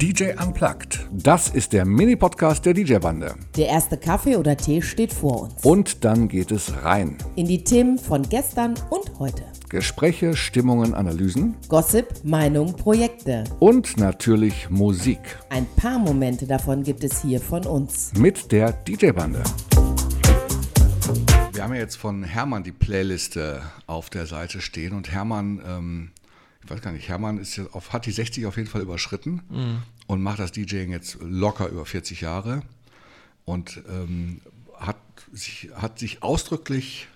DJ Unplugged. Das ist der Mini-Podcast der DJ-Bande. Der erste Kaffee oder Tee steht vor uns. Und dann geht es rein. In die Themen von gestern und heute. Gespräche, Stimmungen, Analysen. Gossip, Meinung, Projekte. Und natürlich Musik. Ein paar Momente davon gibt es hier von uns. Mit der DJ-Bande. Wir haben ja jetzt von Hermann die Playliste auf der Seite stehen und Hermann ähm, ich weiß gar nicht, Hermann ist jetzt auf, hat die 60 auf jeden Fall überschritten mhm. und macht das DJing jetzt locker über 40 Jahre und ähm, hat, sich, hat sich ausdrücklich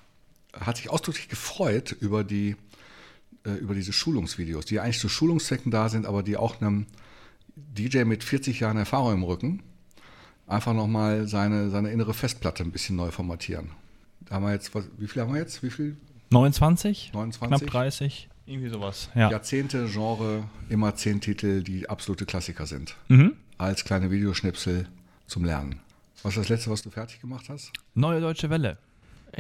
hat sich ausdrücklich gefreut über die äh, über diese Schulungsvideos, die eigentlich zu Schulungszwecken da sind, aber die auch einem DJ mit 40 Jahren Erfahrung im Rücken einfach nochmal seine, seine innere Festplatte ein bisschen neu formatieren. Da haben wir jetzt, was, wie viel haben wir jetzt? Wie viel? 29? 29? Knapp 30. Irgendwie sowas. Ja. Jahrzehnte, Genre, immer zehn Titel, die absolute Klassiker sind. Mhm. Als kleine Videoschnipsel zum Lernen. Was ist das letzte, was du fertig gemacht hast? Neue Deutsche Welle.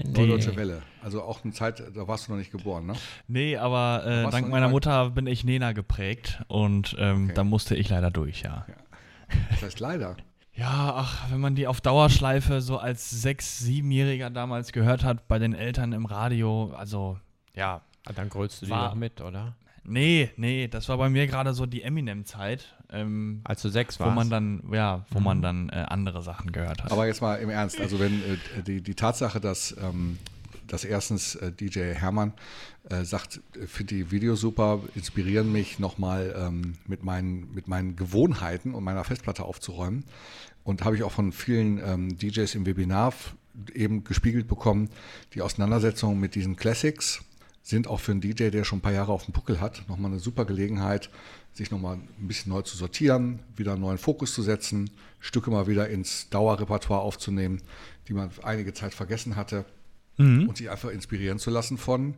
Neue Deutsche Welle. Also auch eine Zeit, da warst du noch nicht geboren, ne? Nee, aber äh, dank meiner Mutter bin ich Nena geprägt und ähm, okay. da musste ich leider durch, ja. ja. Das heißt leider. Ja, ach, wenn man die auf Dauerschleife so als sechs-, siebenjähriger damals gehört hat bei den Eltern im Radio, also ja, Ah, dann grölst du die noch mit, oder? Nee, nee, das war bei mir gerade so die Eminem-Zeit. Ähm, Als du sechs warst. Wo man dann, ja, wo mhm. man dann äh, andere Sachen gehört hat. Aber jetzt mal im Ernst, also wenn äh, die, die Tatsache, dass, ähm, dass erstens äh, DJ Hermann äh, sagt, finde die Videos super, inspirieren mich nochmal ähm, mit, meinen, mit meinen Gewohnheiten und meiner Festplatte aufzuräumen. Und habe ich auch von vielen ähm, DJs im Webinar eben gespiegelt bekommen, die Auseinandersetzung mit diesen Classics sind auch für einen DJ, der schon ein paar Jahre auf dem Puckel hat, nochmal eine super Gelegenheit, sich nochmal ein bisschen neu zu sortieren, wieder einen neuen Fokus zu setzen, Stücke mal wieder ins Dauerrepertoire aufzunehmen, die man einige Zeit vergessen hatte mhm. und sich einfach inspirieren zu lassen von,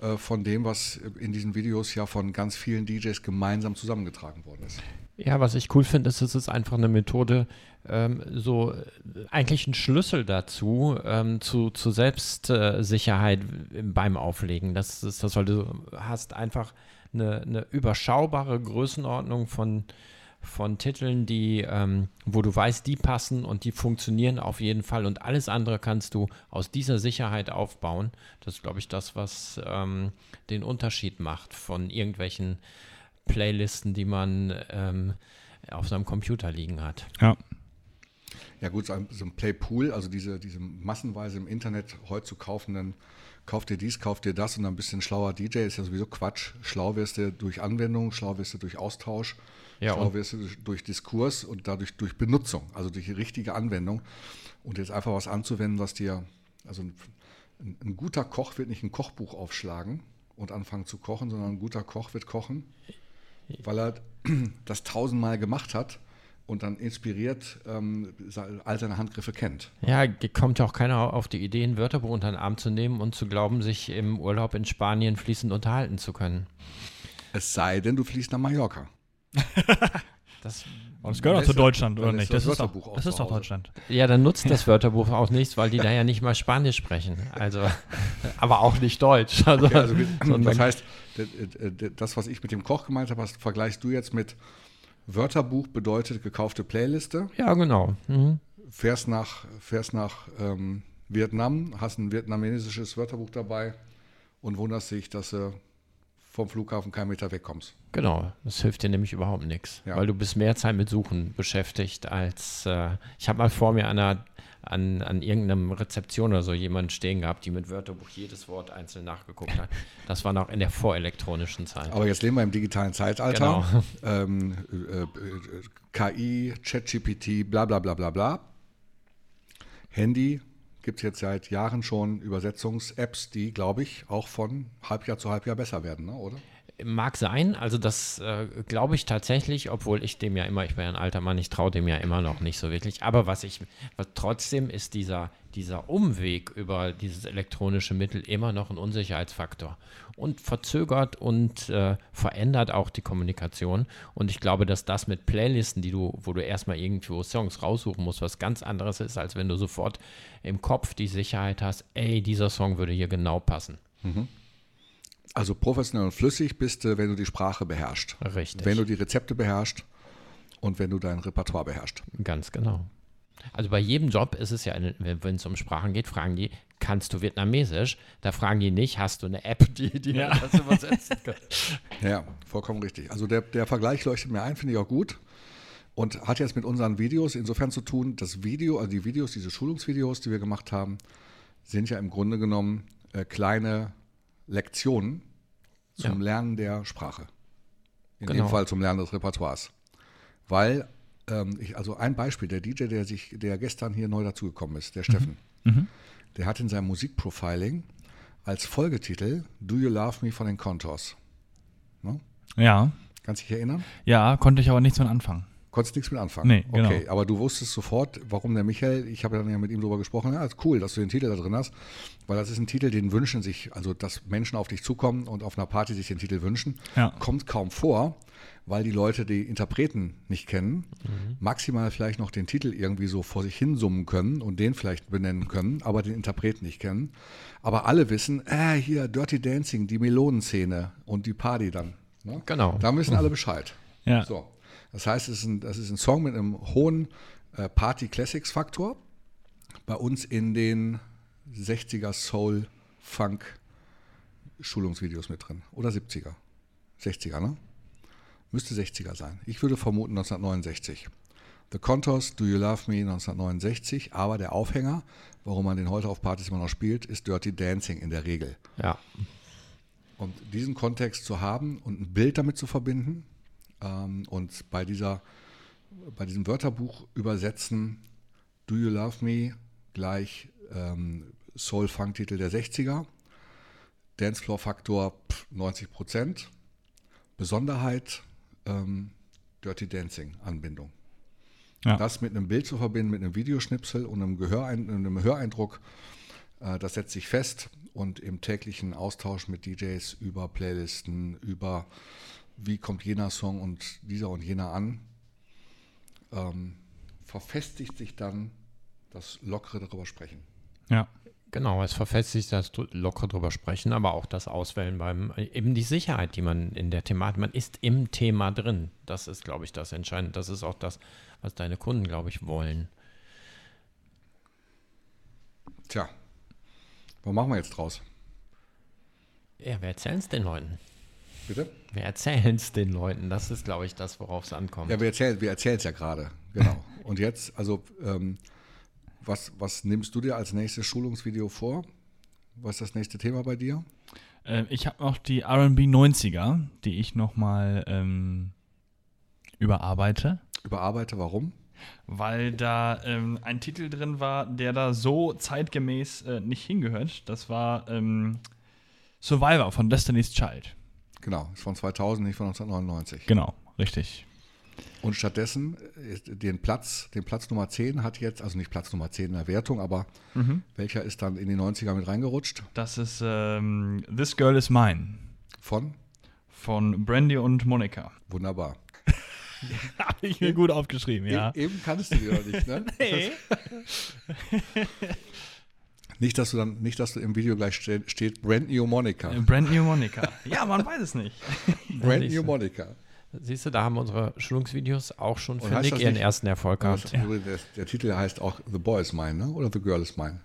äh, von dem, was in diesen Videos ja von ganz vielen DJs gemeinsam zusammengetragen worden ist. Ja, was ich cool finde, ist, es ist einfach eine Methode, ähm, so äh, eigentlich ein Schlüssel dazu, ähm, zu, zu Selbstsicherheit beim Auflegen. Das ist das, weil du hast einfach eine, eine überschaubare Größenordnung von, von Titeln, die, ähm, wo du weißt, die passen und die funktionieren auf jeden Fall und alles andere kannst du aus dieser Sicherheit aufbauen. Das ist, glaube ich, das, was ähm, den Unterschied macht von irgendwelchen Playlisten, die man ähm, auf seinem Computer liegen hat. Ja. Ja gut, so ein, so ein Playpool, also diese, diese massenweise im Internet heute zu kaufenden, kauf dir dies, kauf dir das und ein bisschen schlauer DJ ist ja sowieso Quatsch. Schlau wirst du durch Anwendung, schlau wirst du durch Austausch, ja, schlau wirst du durch, durch Diskurs und dadurch durch Benutzung, also durch die richtige Anwendung. Und jetzt einfach was anzuwenden, was dir, also ein, ein guter Koch wird nicht ein Kochbuch aufschlagen und anfangen zu kochen, sondern ein guter Koch wird kochen weil er das tausendmal gemacht hat und dann inspiriert ähm, all seine Handgriffe kennt. Ja, kommt ja auch keiner auf die Idee, ein Wörterbuch unter den Arm zu nehmen und zu glauben, sich im Urlaub in Spanien fließend unterhalten zu können. Es sei denn, du fließt nach Mallorca. das, das gehört auch zu Deutschland, oder nicht? Das, das, ist doch, das ist doch Deutschland. Ja, dann nutzt das Wörterbuch auch nichts, weil die da ja nicht mal Spanisch sprechen. Also, aber auch nicht Deutsch. Also, okay, also das heißt, das, was ich mit dem Koch gemeint habe, vergleichst du jetzt mit Wörterbuch bedeutet gekaufte Playliste. Ja, genau. Mhm. Fährst nach, fährst nach ähm, Vietnam, hast ein vietnamesisches Wörterbuch dabei und wunderst dich, dass du vom Flughafen keinen Meter wegkommst. Genau, das hilft dir nämlich überhaupt nichts, ja. weil du bist mehr Zeit mit Suchen beschäftigt als äh, ich habe mal vor mir einer an, an irgendeinem Rezeption oder so jemanden stehen gehabt, die mit Wörterbuch jedes Wort einzeln nachgeguckt hat. Das war noch in der vorelektronischen Zeit. Aber jetzt leben wir im digitalen Zeitalter. Genau. Ähm, äh, äh, KI, ChatGPT, bla bla bla bla bla. Handy gibt es jetzt seit Jahren schon Übersetzungs-Apps, die, glaube ich, auch von Halbjahr zu Halbjahr besser werden, ne? oder? Mag sein, also das äh, glaube ich tatsächlich, obwohl ich dem ja immer, ich bin ja ein alter Mann, ich traue dem ja immer noch nicht so wirklich. Aber was ich, was trotzdem ist dieser, dieser Umweg über dieses elektronische Mittel immer noch ein Unsicherheitsfaktor und verzögert und äh, verändert auch die Kommunikation. Und ich glaube, dass das mit Playlisten, die du, wo du erstmal irgendwo Songs raussuchen musst, was ganz anderes ist, als wenn du sofort im Kopf die Sicherheit hast, ey, dieser Song würde hier genau passen. Mhm. Also professionell und flüssig bist du, wenn du die Sprache beherrschst. Richtig. Wenn du die Rezepte beherrschst und wenn du dein Repertoire beherrschst. Ganz genau. Also bei jedem Job ist es ja, wenn es um Sprachen geht, fragen die, kannst du Vietnamesisch? Da fragen die nicht, hast du eine App, die, die Ja. das übersetzen kann? Ja, vollkommen richtig. Also der, der Vergleich leuchtet mir ein, finde ich auch gut. Und hat jetzt mit unseren Videos insofern zu tun, das Video, also die Videos, diese Schulungsvideos, die wir gemacht haben, sind ja im Grunde genommen äh, kleine Lektionen zum Ja. Lernen der Sprache. In Genau. dem Fall zum Lernen des Repertoires. Weil, ähm, ich, also ein Beispiel, der DJ, der sich, der gestern hier neu dazugekommen ist, der Steffen, der hat in seinem Musikprofiling als Folgetitel Do You Love Me von den Contours. Ne? Ja. Kannst du dich erinnern? Ja, konnte ich aber nichts mit anfangen. Konntest nichts mit anfangen. Nee, genau. Okay, aber du wusstest sofort, warum der Michael, ich habe ja dann ja mit ihm drüber gesprochen, ja, ist cool, dass du den Titel da drin hast, weil das ist ein Titel, den wünschen sich, also dass Menschen auf dich zukommen und auf einer Party sich den Titel wünschen, Ja. kommt kaum vor, weil die Leute die Interpreten nicht kennen, maximal vielleicht noch den Titel irgendwie so vor sich hin summen können und den vielleicht benennen können, aber den Interpreten nicht kennen. Aber alle wissen, äh, hier Dirty Dancing, die Melonenszene und die Party dann. Ne? Genau. Da müssen alle Bescheid. Ja. So. Das heißt, es ist ein, das ist ein Song mit einem hohen äh, Party-Classics-Faktor. Bei uns in den 60er Soul-Funk-Schulungsvideos mit drin. Oder 70er. 60er, ne? Müsste 60er sein. Ich würde vermuten 1969. The Contours, Do You Love Me 1969. Aber der Aufhänger, warum man den heute auf Partys immer noch spielt, ist Dirty Dancing in der Regel. Ja. Und diesen Kontext zu haben und ein Bild damit zu verbinden ähm, und bei, dieser, bei diesem Wörterbuch übersetzen, Do You Love Me gleich ähm, Soul-Funk-Titel der 60er, Dancefloor-Faktor pff, 90 Prozent, Besonderheit ähm, Dirty Dancing-Anbindung. Ja. Das mit einem Bild zu verbinden, mit einem Videoschnipsel und einem, Gehörein einem Höreindruck, äh, das setzt sich fest und im täglichen Austausch mit DJs über Playlisten, über wie kommt jener Song und dieser und jener an, ähm, verfestigt sich dann das lockere darüber sprechen. Ja. Genau, es verfestigt das locker drüber sprechen, aber auch das Auswählen beim, eben die Sicherheit, die man in der Thematik, man ist im Thema drin. Das ist, glaube ich, das Entscheidende. Das ist auch das, was deine Kunden, glaube ich, wollen. Tja, was machen wir jetzt draus? Ja, wir erzählen es den Leuten. Bitte? Wir erzählen es den Leuten. Das ist, glaube ich, das, worauf es ankommt. Ja, wir erzählen wir erzählen es ja gerade. Genau. Und jetzt, also, ähm, was, was nimmst du dir als nächstes Schulungsvideo vor? Was ist das nächste Thema bei dir? Äh, ich habe noch die RB 90er, die ich nochmal ähm, überarbeite, Überarbeite, warum? weil da ähm, ein Titel drin war, der da so zeitgemäß äh, nicht hingehört. Das war ähm, Survivor von Destiny's Child. Genau, ist von 2000, nicht von 1999. Genau, richtig. Und stattdessen ist den Platz, den Platz Nummer 10 hat jetzt, also nicht Platz Nummer 10 in der Wertung, aber welcher ist dann in die 90er mit reingerutscht? Das ist ähm, This Girl Is Mine Von? von Brandy und Monica. Wunderbar. Habe ich mir gut aufgeschrieben, ja. E eben kanntest du die noch nicht, ne? Nee. Nicht, dass du dann, nicht, dass du im Video gleich ste steht Brand New Monica. Brand New Monica. ja, man weiß es nicht. Brand New. Monica. Siehst du, da haben unsere Schulungsvideos auch schon für Nick ihren nicht- ersten Erfolg gehabt. das- der, der Titel heißt auch The Boy is Mine, ne? Oder The Girl is Mine.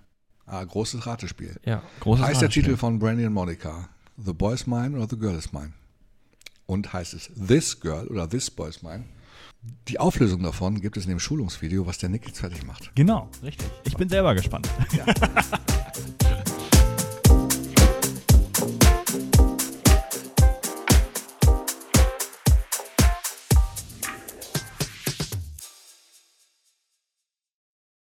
Ah, großes Ratespiel. Ja. Großes heißt der Ratespiel. Titel von Brandy und Monica The Boy is Mine oder The Girl is Mine? Und heißt es This Girl oder This Boy is Mine? Die Auflösung davon gibt es in dem Schulungsvideo, was der Nick jetzt fertig macht. Genau, richtig. Ich bin selber gespannt. Ja.